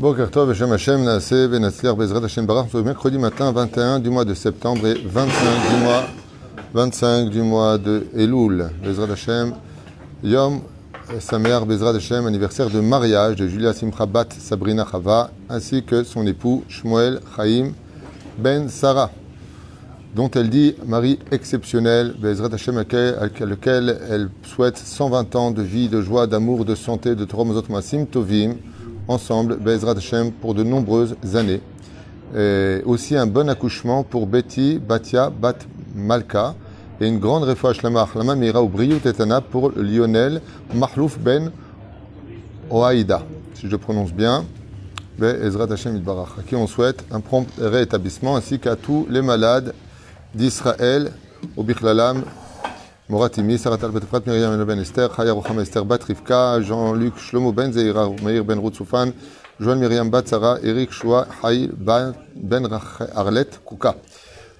Boker Tov, Hashem Hashem, Naaseh, Benatzliar, Bezrat Hashem Barach. Mercredi matin 21 du mois de septembre et 25 du mois, 25 du mois de Elul. Bezrat Hashem, Yom Samer, Bezrat Hashem, anniversaire de mariage de Julia Simcha Bat Sabrina Chava, ainsi que son époux Shmuel Chaim Ben Sarah, dont elle dit mari exceptionnel, Bezrat Hashem, à lequel elle souhaite 120 ans de vie, de joie, d'amour, de santé, de Torah Mozot Masim Tovim ensemble, Bezrat Hashem, pour de nombreuses années. Aussi un bon accouchement pour Betty, Batia, Bat Malka, et une grande réfoua Shlama Achlama Mira ou Briou Tetana pour Lionel Mahlouf Ben Oaïda, si je le prononce bien. Bezrat Hashem Idbarach, à qui on souhaite un prompt réétablissement, ainsi qu'à tous les malades d'Israël, au Bichlalam, Moratimi, Saratal Betefrat, Myriam Ben Esther, Chaya Rocham Esther Bat Rivka, Jean-Luc Shlomo Ben Zeira, Meir Ben Routsoufan, Joël Myriam Bat Sarah, Eric Shoa, Haïl Ben Arlet Kouka.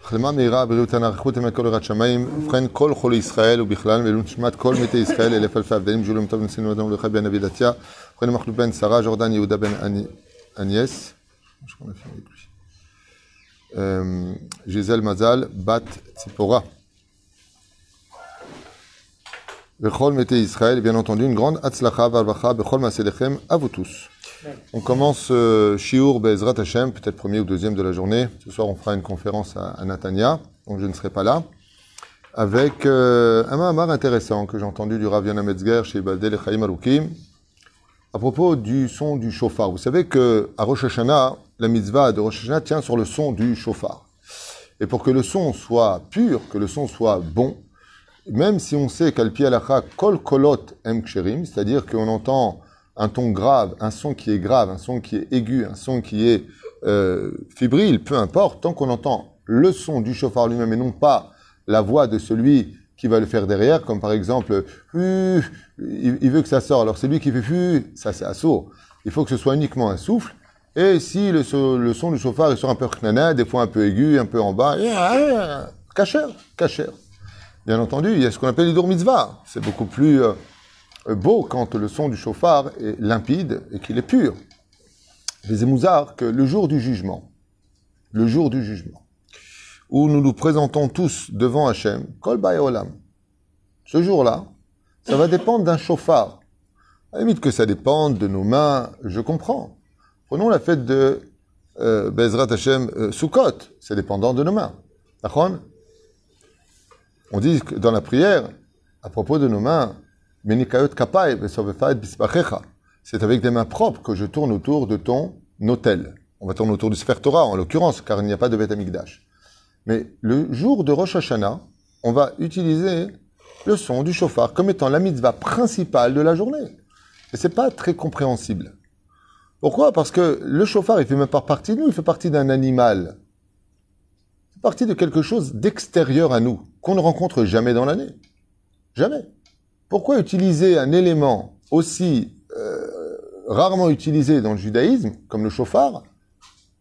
החלמה מהירה, בריאות הנערכות עם כל יראת שמיים, ובכן כל חולי ישראל ובכלל, ולו נשמת כל מתי ישראל, אלף אלפי הבדלים, ג'ולים טוב נשינו אדם ולכי בן אבי דתיה, ובכן מחלוף בן שרה, ג'ורדן יהודה בן אניאס, ג'יזל מזל, בת ציפורה. Bechol Mete Israël, bien entendu une grande Hatzlacha Valvacha Bechol Masedechem à vous tous. On commence euh, Shiur Bezrat Hashem, peut-être premier ou deuxième de la journée. Ce soir, on fera une conférence à, à Natania, donc je ne serai pas là. Avec euh, un Mahamar intéressant que j'ai entendu du Rav Yana Metzger chez Baldel et Chaim Arukim, à propos du son du chauffard. Vous savez que à Rosh Hashanah, la mitzvah de Rosh Hashanah tient sur le son du chauffard. Et pour que le son soit pur, que le son soit bon, même si on sait qu'al pi alacha kol kolot em ksherim, c'est-à-dire qu'on entend un ton grave, un son qui est grave, un son qui est aigu, un son qui est euh, fébrile, peu importe, tant qu'on entend le son du chauffard lui-même et non pas la voix de celui qui va le faire derrière, comme par exemple, il veut que ça sorte, alors c'est lui qui fait fu, ça c'est assaut. Il faut que ce soit uniquement un souffle. Et si le, son du chauffard est un peu knana, des fois un peu aigu, un peu en bas, cacher, cacher. Bien entendu, il y a ce qu'on appelle les mitzvah. C'est beaucoup plus euh, beau quand le son du chauffard est limpide et qu'il est pur. Les émouzards que le jour du jugement, le jour du jugement, où nous nous présentons tous devant Hachem, Kol Olam, ce jour-là, ça va dépendre d'un chauffard. À la limite que ça dépende de nos mains, je comprends. Prenons la fête de euh, Bezrat Hashem euh, Sukkot, c'est dépendant de nos mains. D'accord? On dit que dans la prière, à propos de nos mains, c'est avec des mains propres que je tourne autour de ton autel. On va tourner autour du Sfer Torah, en l'occurrence, car il n'y a pas de Beth Amikdash. Mais le jour de Rosh Hashanah, on va utiliser le son du chauffard comme étant la mitzvah principale de la journée. Et c'est pas très compréhensible. Pourquoi? Parce que le chauffard, il fait même pas partie de nous, il fait partie d'un animal partie de quelque chose d'extérieur à nous, qu'on ne rencontre jamais dans l'année. Jamais. Pourquoi utiliser un élément aussi euh, rarement utilisé dans le judaïsme, comme le chauffard,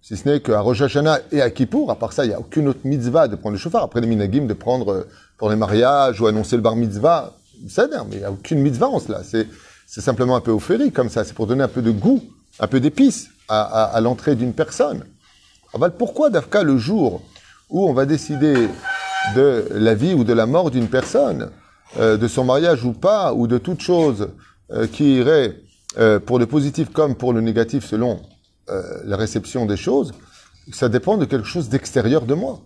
si ce n'est qu'à Rosh Hashanah et à Kippour, à part ça, il n'y a aucune autre mitzvah de prendre le chauffard. Après les minagim, de prendre euh, pour les mariages ou annoncer le bar mitzvah, c'est mais il n'y a aucune mitzvah en cela. C'est, simplement un peu offéri comme ça. C'est pour donner un peu de goût, un peu d'épices à, à, à l'entrée d'une personne. Alors, pourquoi Dafka le jour où on va décider de la vie ou de la mort d'une personne, euh, de son mariage ou pas, ou de toute chose euh, qui irait euh, pour le positif comme pour le négatif selon la réception des choses, ça dépend de quelque chose d'extérieur de moi.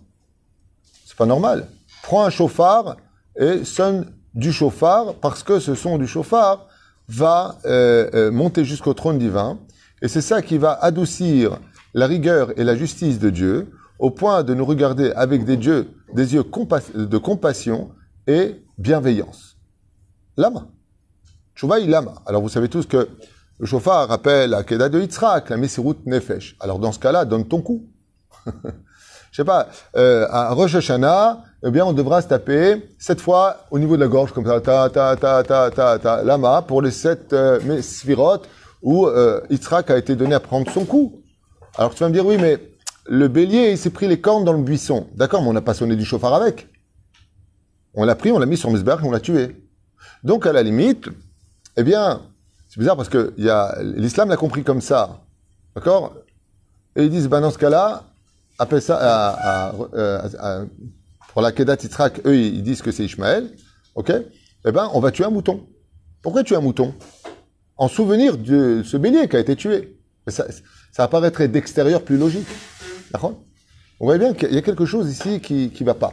C'est pas normal. Prends un chauffard et sonne du chauffard parce que ce son du chauffard va monter jusqu'au trône divin et c'est ça qui va adoucir la rigueur et la justice de Dieu au point de nous regarder avec des yeux, des yeux de compassion et bienveillance. Lama. Chouvaï lama. Alors vous savez tous que le chauffard rappelle la Keda de Yitzhak, la Messirut Nefesh. Alors dans ce cas-là, donne ton coup. Je sais pas, euh, à Rosh Hashanah, eh bien, on devra se taper sept fois au niveau de la gorge, comme ça, ta, ta, ta, ta, ta, ta, lama, pour les sept euh, où euh, Yitzhak a été donné à prendre son coup. Alors tu vas me dire, oui, mais le bélier, il s'est pris les cornes dans le buisson. D'accord, mais on n'a pas sonné du chauffard avec. On l'a pris, on l'a mis sur Mesberg et on l'a tué. Donc, à la limite, eh bien, c'est bizarre parce que l'islam l'a compris comme ça. D'accord? Et ils disent, ben dans ce cas-là, ça, pour la Kedat Yitzhak, eux, ils disent que c'est Ishmaël. Ok? Eh ben, on va tuer un mouton. Pourquoi tuer un mouton? En souvenir de ce bélier qui a été tué. Ça, ça apparaîtrait d'extérieur plus logique. On voit bien qu'il y a quelque chose ici qui ne va pas.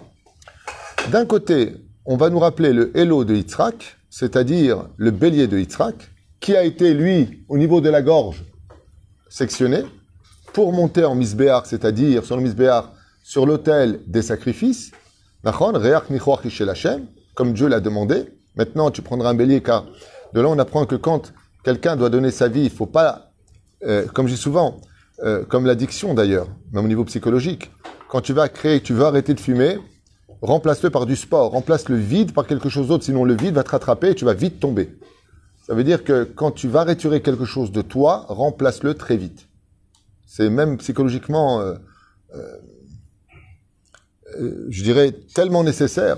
D'un côté, on va nous rappeler le Hello de Yitzhak, c'est-à-dire le bélier de Yitzhak, qui a été, lui, au niveau de la gorge, sectionné, pour monter en misbéar, c'est-à-dire sur le misbéar, sur l'autel des sacrifices, comme Dieu l'a demandé. Maintenant, tu prendras un bélier, car de là, on apprend que quand quelqu'un doit donner sa vie, il faut pas, euh, comme je dis souvent, euh, comme l'addiction d'ailleurs, même au niveau psychologique, quand tu vas créer, tu veux arrêter de fumer, remplace-le par du sport, remplace le vide par quelque chose d'autre, sinon le vide va te rattraper et tu vas vite tomber. Ça veut dire que quand tu vas retirer quelque chose de toi, remplace-le très vite. C'est même psychologiquement, euh, euh, je dirais, tellement nécessaire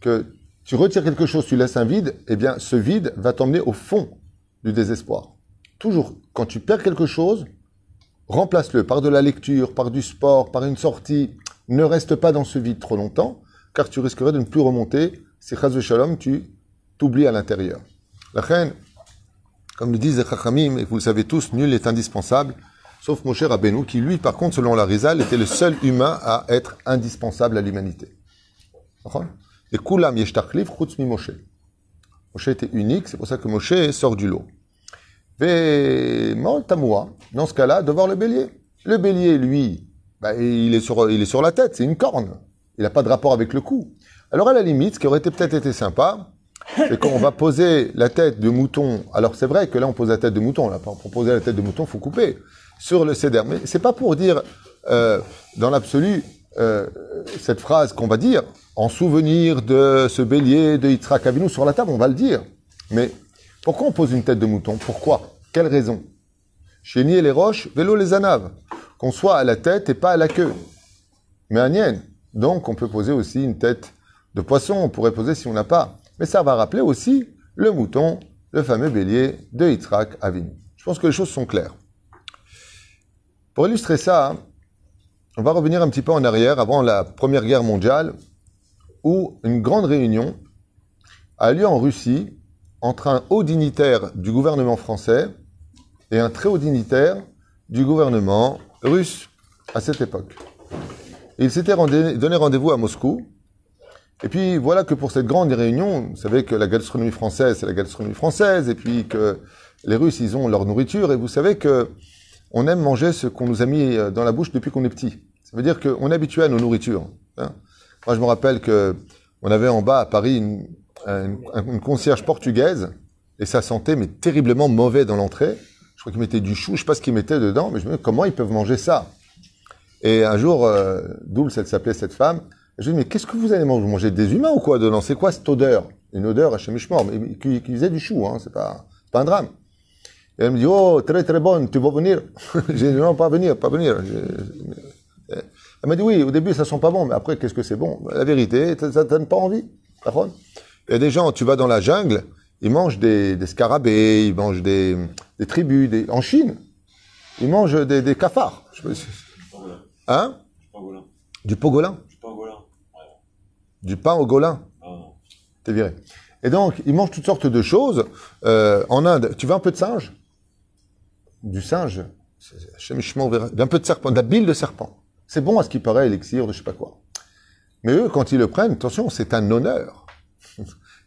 que tu retires quelque chose, tu laisses un vide, eh bien ce vide va t'emmener au fond du désespoir. Toujours, quand tu perds quelque chose, remplace-le par de la lecture, par du sport, par une sortie. Ne reste pas dans ce vide trop longtemps, car tu risquerais de ne plus remonter. Si Chaz Shalom, tu t'oublies à l'intérieur. La reine, comme le disent les Chachamim, et vous le savez tous, nul n'est indispensable, sauf Moshe Rabbeinu, qui lui, par contre, selon la Rizal, était le seul humain à être indispensable à l'humanité. Et Kulam mi Moshe. Moshe était unique, c'est pour ça que Moshe sort du lot. Dans ce cas-là, de voir le bélier. Le bélier, lui, bah, il, est sur, il est sur la tête, c'est une corne. Il n'a pas de rapport avec le cou. Alors à la limite, ce qui aurait peut-être été sympa, c'est qu'on va poser la tête de mouton. Alors c'est vrai que là on pose la tête de mouton. Là, pour poser la tête de mouton, faut couper sur le céder. Mais c'est pas pour dire euh, dans l'absolu euh, cette phrase qu'on va dire en souvenir de ce bélier de Yitzhak Avinu sur la table. On va le dire. Mais pourquoi on pose une tête de mouton Pourquoi Quelle raison Chénier les roches, vélo les anaves. Qu'on soit à la tête et pas à la queue. Mais à Nien. Donc on peut poser aussi une tête de poisson. On pourrait poser si on n'a pas. Mais ça va rappeler aussi le mouton, le fameux bélier de Yitzhak Avinu. Je pense que les choses sont claires. Pour illustrer ça, on va revenir un petit peu en arrière, avant la Première Guerre mondiale, où une grande réunion a lieu en Russie entre un haut dignitaire du gouvernement français et un très haut dignitaire du gouvernement russe à cette époque. ils s'étaient donné rendez-vous à Moscou et puis voilà que pour cette grande réunion, vous savez que la gastronomie française, c'est la gastronomie française, et puis que les Russes, ils ont leur nourriture, et vous savez que on aime manger ce qu'on nous a mis euh, dans la bouche depuis qu'on est petit. Ça veut dire qu'on est habitué à nos nourritures. Hein. Moi, je me rappelle que on avait en bas à Paris une, une, concierge portugaise, et ça sentait mais terriblement mauvais dans l'entrée. Je crois qu'ils mettaient du chou, je sais pas ce qu'ils mettaient dedans, mais je me dis comment ils peuvent manger ça. Et un jour, euh, Doul, elle s'appelait cette femme, je lui dis, mais qu'est-ce que vous allez manger? Vous mangez des humains ou quoi dedans? C'est quoi cette odeur? Une odeur à mort, mais qui, qui faisait du chou, hein, c'est pas, pas un drame. Et elle me dit, oh, très très bonne, tu vas venir? J'ai dit, non, pas venir, pas venir. Elle m'a dit, oui, au début, ça sent pas bon, mais après, qu'est-ce que c'est bon? La vérité, ça ne donne pas envie. Il y a des gens, tu vas dans la jungle, ils mangent des, des scarabées, ils mangent des, des tribus. Des... En Chine, ils mangent des, des cafards. Je Hein? Du pogolin du pain au golin. T'es viré. Et donc, ils mangent toutes sortes de choses. Euh, en Inde, tu veux un peu de singe? Du singe Un peu de serpent, de la bile de serpent. C'est bon à ce qui paraît, élixir de je sais pas quoi. Mais eux, quand ils le prennent, attention, c'est un honneur.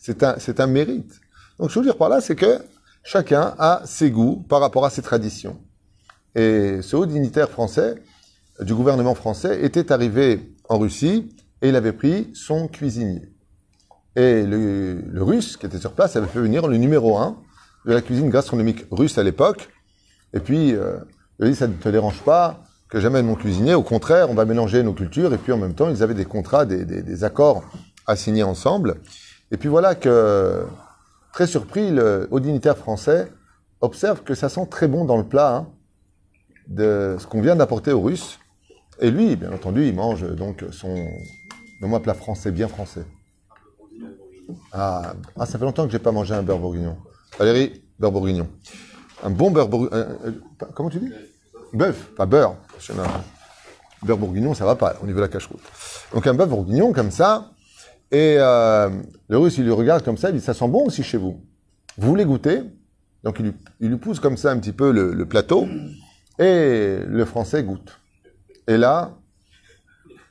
C'est un, mérite. Donc, ce que je veux dire par là, c'est que chacun a ses goûts par rapport à ses traditions. Et ce haut dignitaire français, du gouvernement français, était arrivé en Russie et il avait pris son cuisinier. Et le, russe qui était sur place avait fait venir le numéro un de la cuisine gastronomique russe à l'époque. Et puis, euh, il a dit, ça ne te dérange pas que j'amène mon cuisinier. Au contraire, on va mélanger nos cultures. Et puis, en même temps, ils avaient des contrats, des, des, accords à signer ensemble. Et puis voilà que, très surpris, le haut dignitaire français observe que ça sent très bon dans le plat hein, de ce qu'on vient d'apporter aux Russes. Et lui, bien entendu, il mange donc son, un plat français, bien français. Ah, ah, ça fait longtemps que j'ai pas mangé un beurre bourguignon. Valérie, beurre bourguignon. Un bon beurre bourguignon. Euh, euh, comment tu dis? Bœuf, pas beurre. Beurre bourguignon, ça va pas au niveau de la cache-route. Donc un bœuf bourguignon comme ça, et euh, le russe, il lui regarde comme ça, il dit, ça sent bon aussi chez vous. Vous voulez goûter? Donc il lui, pousse comme ça un petit peu le, le plateau, et le français goûte. Et là,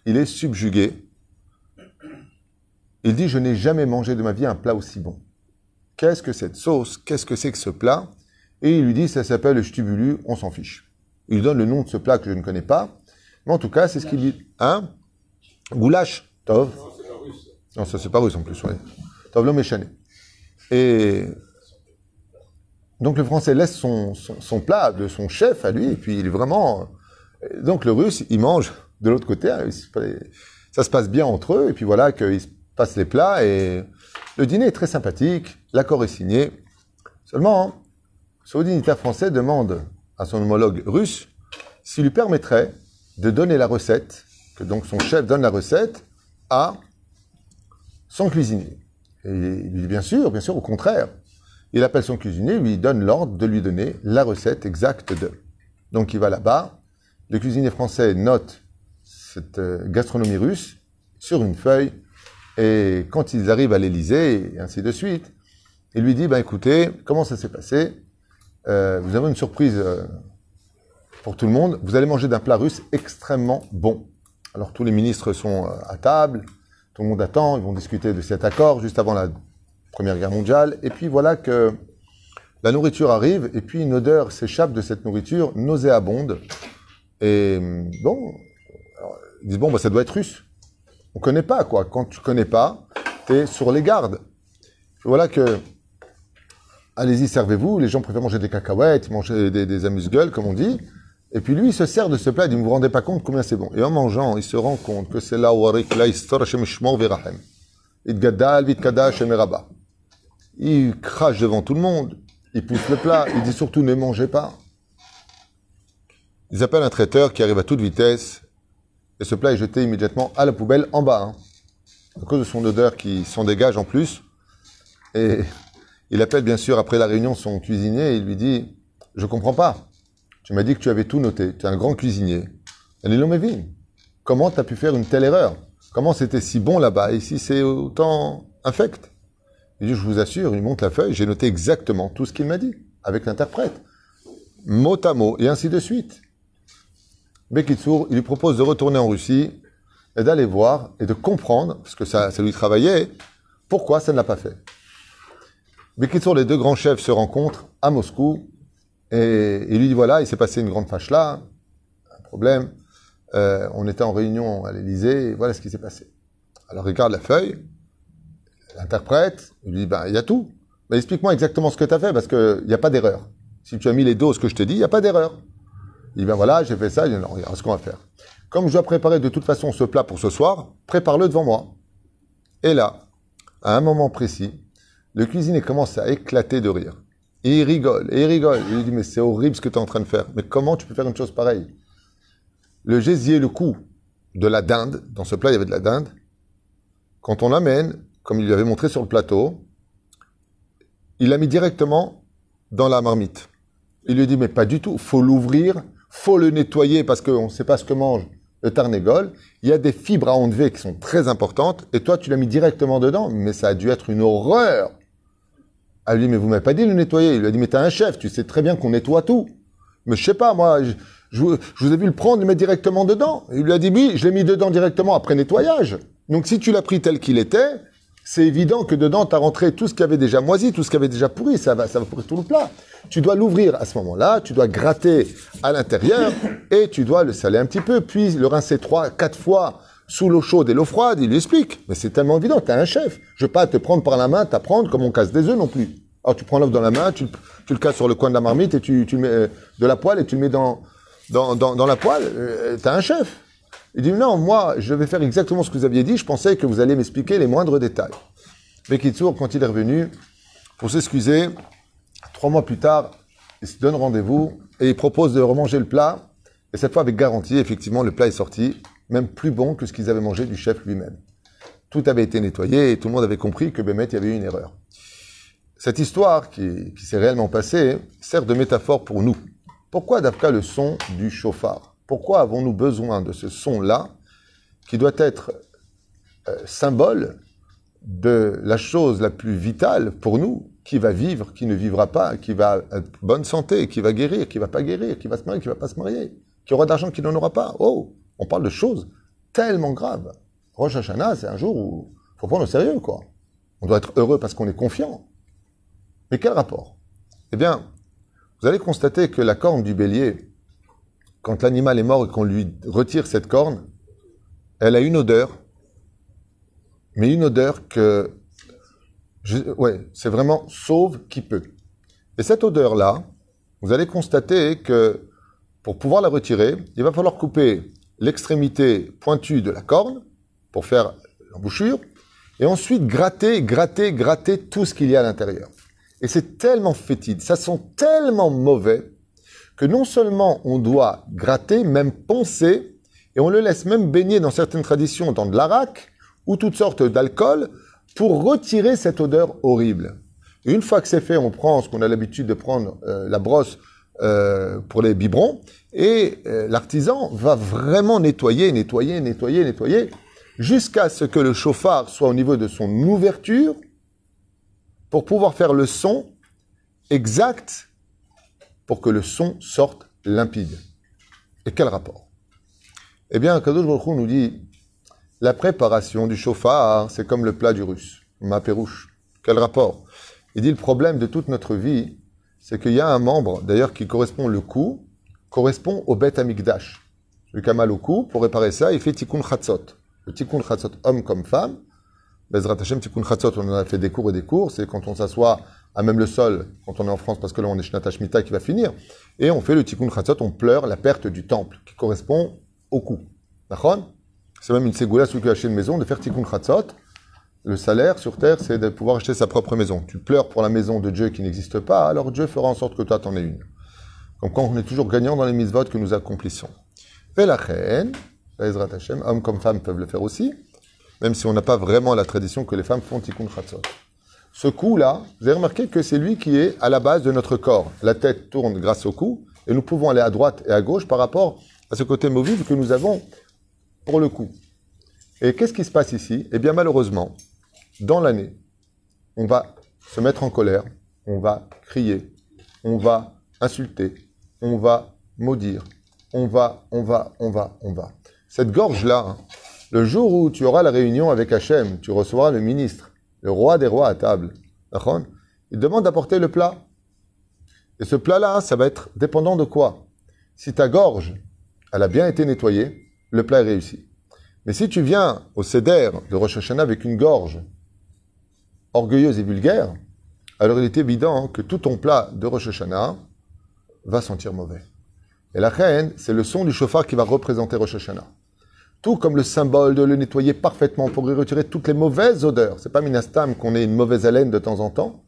il est subjugué. Il dit, je n'ai jamais mangé de ma vie un plat aussi bon. Qu'est-ce que cette sauce? Qu'est-ce que c'est que ce plat? Et il lui dit, ça s'appelle le stubulu, on s'en fiche. Il lui donne le nom de ce plat que je ne connais pas. Mais en tout cas, c'est ce qu'il dit. Hein? Goulash, Tov. Non, ça c'est pas russe en plus, oui. Tov l'homme échané. Et donc le français laisse son, son, plat de son chef à lui, et puis il est vraiment... Donc le russe, il mange de l'autre côté, hein, ça se passe bien entre eux, et puis voilà qu'ils se passent les plats, et le dîner est très sympathique, l'accord est signé. Seulement, hein, ce haut dignitaire français demande à son homologue russe s'il lui permettrait de donner la recette, que donc son chef donne la recette, à son cuisinier. Et il dit bien sûr, bien sûr, au contraire. Il appelle son cuisinier, lui donne l'ordre de lui donner la recette exacte de. Donc il va là-bas, le cuisinier français note cette euh, gastronomie russe sur une feuille, et quand ils arrivent à l'Élysée, et ainsi de suite, il lui dit, ben écoutez, comment ça s'est passé? Euh, Vous avez une surprise euh, pour tout le monde, vous allez manger d'un plat russe extrêmement bon. Alors tous les ministres sont euh, à table, tout le monde attend, ils vont discuter de cet accord juste avant la Première Guerre mondiale, et puis voilà que la nourriture arrive, et puis une odeur s'échappe de cette nourriture nauséabonde. Et hum, bon, ils disent bon, bah, ça doit être russe. On connaît pas quoi. Quand tu connais pas, tu es sur les gardes. Voilà que allez-y, servez-vous. Les gens préfèrent manger des cacahuètes, manger des, des amuse-gueules, comme on dit. Et puis lui, il se sert de ce plat, il dit, vous vous rendez pas compte combien c'est bon. Et en mangeant, il se rend compte que c'est là où Arik la histoire Hashem Shmor Verahem. Il crache devant tout le monde. Il pousse le plat. Il dit surtout, ne mangez pas. Ils appellent un traiteur qui arrive à toute vitesse. Et ce plat est jeté immédiatement à la poubelle en bas. hein. À cause de son odeur qui s'en dégage en plus. Et il appelle bien sûr après la réunion son cuisinier et il lui dit Je comprends pas. Tu m'as dit que tu avais tout noté. Tu es un grand cuisinier. L'homme Comment tu as pu faire une telle erreur? Comment c'était si bon là-bas? Ici c'est autant infect? Il dit Je vous assure, il monte la feuille, j'ai noté exactement tout ce qu'il m'a dit avec l'interprète. Mot à mot et ainsi de suite. Bekitsour, il lui propose de retourner en Russie et d'aller voir et de comprendre, parce que ça, ça lui travaillait, pourquoi ça ne l'a pas fait. Bekitsour, les deux grands chefs se rencontrent à Moscou et il lui dit voilà, il s'est passé une grande fâche là, un problème. Euh, on était en réunion à l'Élysée voilà ce qui s'est passé. Alors il regarde la feuille, l'interprète, il lui dit ben il y a tout. Mais explique-moi exactement ce que tu as fait parce qu'il n'y a pas d'erreur. Si tu as mis les doses que je te dis, il n'y a pas d'erreur. Il dit, ben voilà, j'ai fait ça. Il dit, non, regarde ce qu'on va faire. Comme je dois préparer de toute façon ce plat pour ce soir, prépare-le devant moi. Et là, à un moment précis, le cuisinier commence à éclater de rire. Il rigole, il rigole. Il lui dit, mais c'est horrible ce que tu es en train de faire. Mais comment tu peux faire une chose pareille? Le gésier, le cou de la dinde, dans ce plat, il y avait de la dinde. Quand on l'amène, comme il lui avait montré sur le plateau, il l'a mis directement dans la marmite. Il lui dit, mais pas du tout, faut l'ouvrir, faut le nettoyer parce qu'on ne sait pas ce que mange le tarnégol. Il y a des fibres à enlever qui sont très importantes, et toi, tu l'as mis directement dedans, mais ça a dû être une horreur. Elle lui dit, mais vous m'avez pas dit de le nettoyer. Il lui a dit, mais t'es un chef, tu sais très bien qu'on nettoie tout. Mais je sais pas, moi, je, vous- ai vu le prendre le mettre directement dedans. Il lui a dit, oui, je l'ai mis dedans directement après nettoyage. Donc si tu l'as pris tel qu'il était, c'est évident que dedans, tu as rentré tout ce qui avait déjà moisi, tout ce qui avait déjà pourri, ça va, ça va pourrir tout le plat. Tu dois l'ouvrir à ce moment-là, tu dois gratter à l'intérieur et tu dois le saler un petit peu, puis le rincer trois, quatre fois sous l'eau chaude et l'eau froide. Il lui explique. Mais c'est tellement évident, tu es un chef. Je veux pas te prendre par la main, t'apprendre comme on casse des œufs non plus. Alors tu prends l'œuf dans la main, tu, le- casses sur le coin de la marmite et tu, mets euh, de la poêle et tu le mets dans, la poêle. Euh, T'as un chef. Il dit non, moi, je vais faire exactement ce que vous aviez dit. Je pensais que vous alliez m'expliquer les moindres détails. Bekitsour, quand il est revenu, pour s'excuser, trois mois plus tard, il se donne rendez-vous et il propose de remanger le plat. Et cette fois, avec garantie, effectivement, le plat est sorti, même plus bon que ce qu'ils avaient mangé du chef lui-même. Tout avait été nettoyé et tout le monde avait compris que Bémet, il y avait eu une erreur. Cette histoire qui, s'est réellement passée sert de métaphore pour nous. Pourquoi d'Afka le son du chauffard? Pourquoi avons-nous besoin de ce son-là qui doit être euh, symbole de la chose la plus vitale pour nous, qui va vivre, qui ne vivra pas, qui va être bonne santé, qui va guérir, qui va pas guérir, qui va se marier, qui va pas se marier, qui aura d'argent, qui n'en aura pas? Oh, on parle de choses tellement graves. Rosh Hashanah, c'est un jour où faut prendre au sérieux, quoi. On doit être heureux parce qu'on est confiant. Mais quel rapport? Eh bien, vous allez constater que la corne du bélier, quand l'animal est mort et qu'on lui retire cette corne, elle a une odeur, mais une odeur que, c'est vraiment sauve qui peut. Et cette odeur-là, vous allez constater que pour pouvoir la retirer, il va falloir couper l'extrémité pointue de la corne pour faire l'embouchure, et ensuite gratter, gratter, gratter tout ce qu'il y a à l'intérieur. Et c'est tellement fétide, ça sent tellement mauvais, que non seulement on doit gratter, même poncer, et on le laisse même baigner dans certaines traditions dans de l'arak ou toutes sortes d'alcool pour retirer cette odeur horrible. Une fois que c'est fait, on prend ce qu'on a l'habitude de prendre, euh, la brosse euh, pour les biberons, et euh, l'artisan va vraiment nettoyer, nettoyer, nettoyer, nettoyer, jusqu'à ce que le chauffard soit au niveau de son ouverture, pour pouvoir faire le son exact pour que le son sorte limpide. Et quel rapport? Eh bien, Kadosh Baruch nous dit la préparation du chauffard, c'est comme le plat du russe, ma pérouche. Quel rapport? Il dit le problème de toute notre vie, c'est qu'il y a un membre, d'ailleurs qui correspond le cou, correspond au bête amigdash. Celui qui a mal au cou, pour réparer ça, il fait tikkun chatzot. Le tikkun chatzot, homme comme femme. Bezrat chatzot, on en a fait des cours et des cours. C'est quand on s'assoit à même le sol, quand on est en France, parce que là on est Shnata Shemitah qui va finir. Et on fait le tikkun chatzot, on pleure la perte du temple, qui correspond au cou. D'accord? C'est même une ségoula, celui qui a acheté une maison, de faire tikkun chatzot. Le salaire sur terre, c'est de pouvoir acheter sa propre maison. Tu pleures pour la maison de Dieu qui n'existe pas, alors Dieu fera en sorte que toi t'en aies une. Comme quand on est toujours gagnant dans les mises-votes que nous accomplissons. Et la reine, Hashem, hommes comme femmes peuvent le faire aussi, même si on n'a pas vraiment la tradition que les femmes font tikkun chatzot. Ce cou-là, vous avez remarqué que c'est lui qui est à la base de notre corps. La tête tourne grâce au cou, et nous pouvons aller à droite et à gauche par rapport à ce côté mobile que nous avons pour le cou. Et qu'est-ce qui se passe ici? Eh bien, malheureusement, dans l'année, on va se mettre en colère, on va crier, on va insulter, on va maudire, on va, on va, on va, on va. Cette gorge-là, hein, le jour où tu auras la réunion avec Hachem, tu recevras le ministre, le roi des rois à table. Il demande d'apporter le plat. Et ce plat-là, ça va être dépendant de quoi? Si ta gorge, elle a bien été nettoyée, le plat est réussi. Mais si tu viens au Seder de Rosh Hashanah avec une gorge orgueilleuse et vulgaire, alors il est évident que tout ton plat de Rosh Hashanah va sentir mauvais. Et la reine, c'est le son du chauffard qui va représenter Rosh Hashanah. Tout comme le symbole de le nettoyer parfaitement pour y retirer toutes les mauvaises odeurs. C'est pas minastam qu'on ait une mauvaise haleine de temps en temps.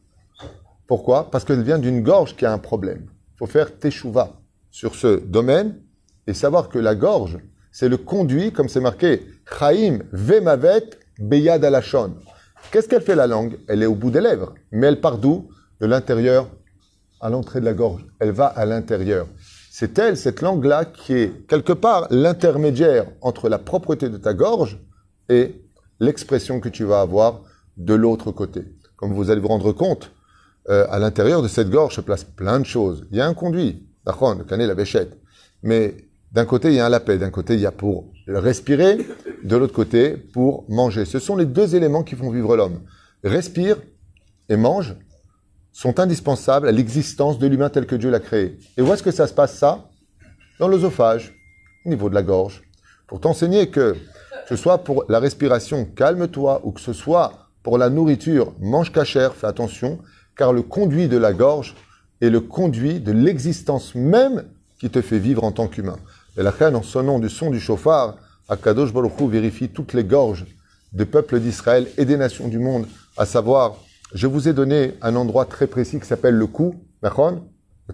Pourquoi? Parce qu'elle vient d'une gorge qui a un problème. Il faut faire teshuva sur ce domaine et savoir que la gorge, c'est le conduit, comme c'est marqué, Chaim vemavet beyad alashon. Qu'est-ce qu'elle fait la langue? Elle est au bout des lèvres. Mais elle part d'où? De l'intérieur à l'entrée de la gorge. Elle va à l'intérieur. C'est elle, cette langue-là, qui est quelque part l'intermédiaire entre la propreté de ta gorge et l'expression que tu vas avoir de l'autre côté. Comme vous allez vous rendre compte, euh, à l'intérieur de cette gorge se place plein de choses. Il y a un conduit, d'accord, le canet, la béchette. Mais d'un côté, il y a un lapin, d'un côté, il y a pour respirer, de l'autre côté, pour manger. Ce sont les deux éléments qui font vivre l'homme. Respire et mange sont indispensables à l'existence de l'humain tel que Dieu l'a créé. Et où est-ce que ça se passe ça? Dans l'œsophage, au niveau de la gorge. Pour t'enseigner que, que ce soit pour la respiration, calme-toi, ou que ce soit pour la nourriture, mange cachère, fais attention, car le conduit de la gorge est le conduit de l'existence même qui te fait vivre en tant qu'humain. Et la reine, en sonnant du son du chauffard, Akadosh Baruch Hu vérifie toutes les gorges des peuples d'Israël et des nations du monde, à savoir je vous ai donné un endroit très précis qui s'appelle le cou, le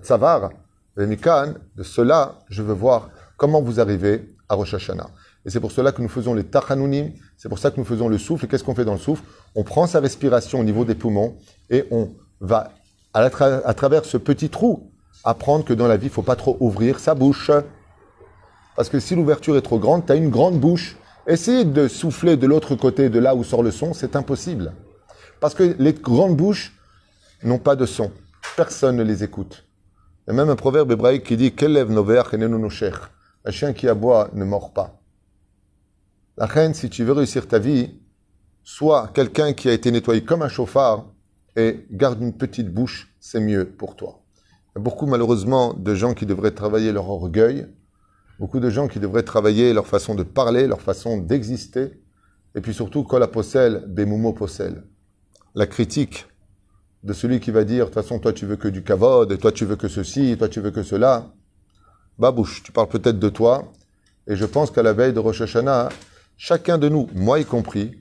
Tsavar, le Mikan. De cela, je veux voir comment vous arrivez à Rosh Hashanah. Et c'est pour cela que nous faisons les Tachanunim, c'est pour ça que nous faisons le souffle. Et qu'est-ce qu'on fait dans le souffle? On prend sa respiration au niveau des poumons et on va, à, travers ce petit trou, apprendre que dans la vie, il faut pas trop ouvrir sa bouche. Parce que si l'ouverture est trop grande, tu as une grande bouche. Essayer de souffler de l'autre côté, de là où sort le son, c'est impossible. Parce que les grandes bouches n'ont pas de son. Personne ne les écoute. Il y a même un proverbe hébraïque qui dit Un chien qui aboie ne mord pas. La reine, si tu veux réussir ta vie, sois quelqu'un qui a été nettoyé comme un chauffard et garde une petite bouche, c'est mieux pour toi. Il y a beaucoup malheureusement de gens qui devraient travailler leur orgueil, beaucoup de gens qui devraient travailler leur façon de parler, leur façon d'exister, et puis surtout, kol possel, possel. La critique de celui qui va dire, de toute façon, toi tu veux que du kavod, et toi tu veux que ceci, et toi tu veux que cela. Babouche, tu parles peut-être de toi, et je pense qu'à la veille de Rosh Hashanah, chacun de nous, moi y compris,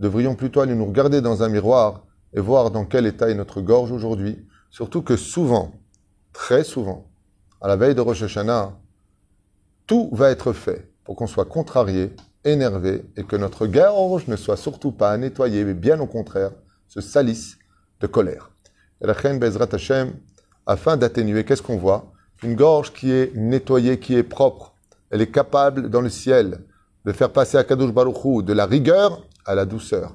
devrions plutôt aller nous regarder dans un miroir et voir dans quel état est notre gorge aujourd'hui. Surtout que souvent, très souvent, à la veille de Rosh Hashanah, tout va être fait pour qu'on soit contrarié, énervé, et que notre gorge ne soit surtout pas nettoyée, mais bien au contraire, se salisse de colère. Bezrat Hashem, afin d'atténuer, qu'est-ce qu'on voit? Une gorge qui est nettoyée, qui est propre. Elle est capable, dans le ciel, de faire passer à Kadosh Baruch de la rigueur à la douceur.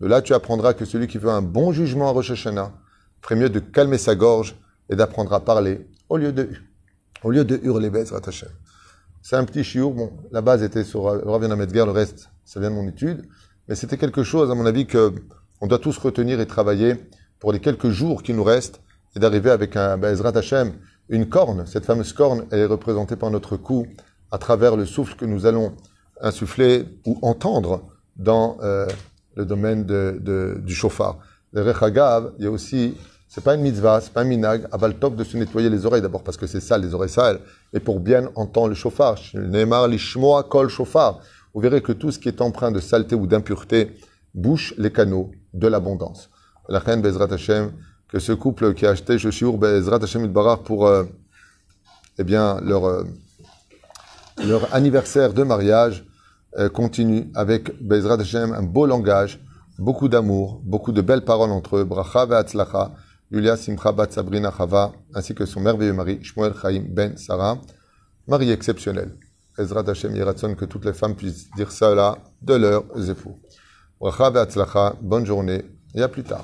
De là, tu apprendras que celui qui veut un bon jugement à Rosh Hashanah ferait mieux de calmer sa gorge et d'apprendre à parler au lieu de, au lieu de hurler Bezrat Hashem. C'est un petit chiour. Bon, la base était sur Rav Medgar, le reste, ça vient de mon étude. Mais c'était quelque chose, à mon avis, que on doit tous retenir et travailler pour les quelques jours qui nous restent et d'arriver avec un Bezrat Hashem, une corne. Cette fameuse corne, elle est représentée par notre cou à travers le souffle que nous allons insuffler ou entendre dans euh, le domaine du chauffard. Le Rechagav, il y a aussi, c'est pas une mitzvah, c'est pas un minag, aval top de se nettoyer les oreilles d'abord parce que c'est sale, les oreilles sales, et pour bien entendre le chauffard. Neymar lishmoa kol chauffard. Vous verrez que tout ce qui est empreint de saleté ou d'impureté bouche les canaux de l'abondance. La reine Bezrat Hashem, que ce couple qui a acheté Joshua Bezrat Hashem Barar pour euh, eh bien, leur, euh, leur anniversaire de mariage euh, continue avec Bezrat Hashem, un beau langage, beaucoup d'amour, beaucoup de belles paroles entre eux. Bracha ve'atzlacha, Yulia Simcha bat Sabrina Chava, ainsi que son merveilleux mari, Shmuel Chaim Ben Sarah, mari exceptionnel. Bezrat Hashem que toutes les femmes puissent dire cela de leurs époux. Bracha bonne journée et à plus tard.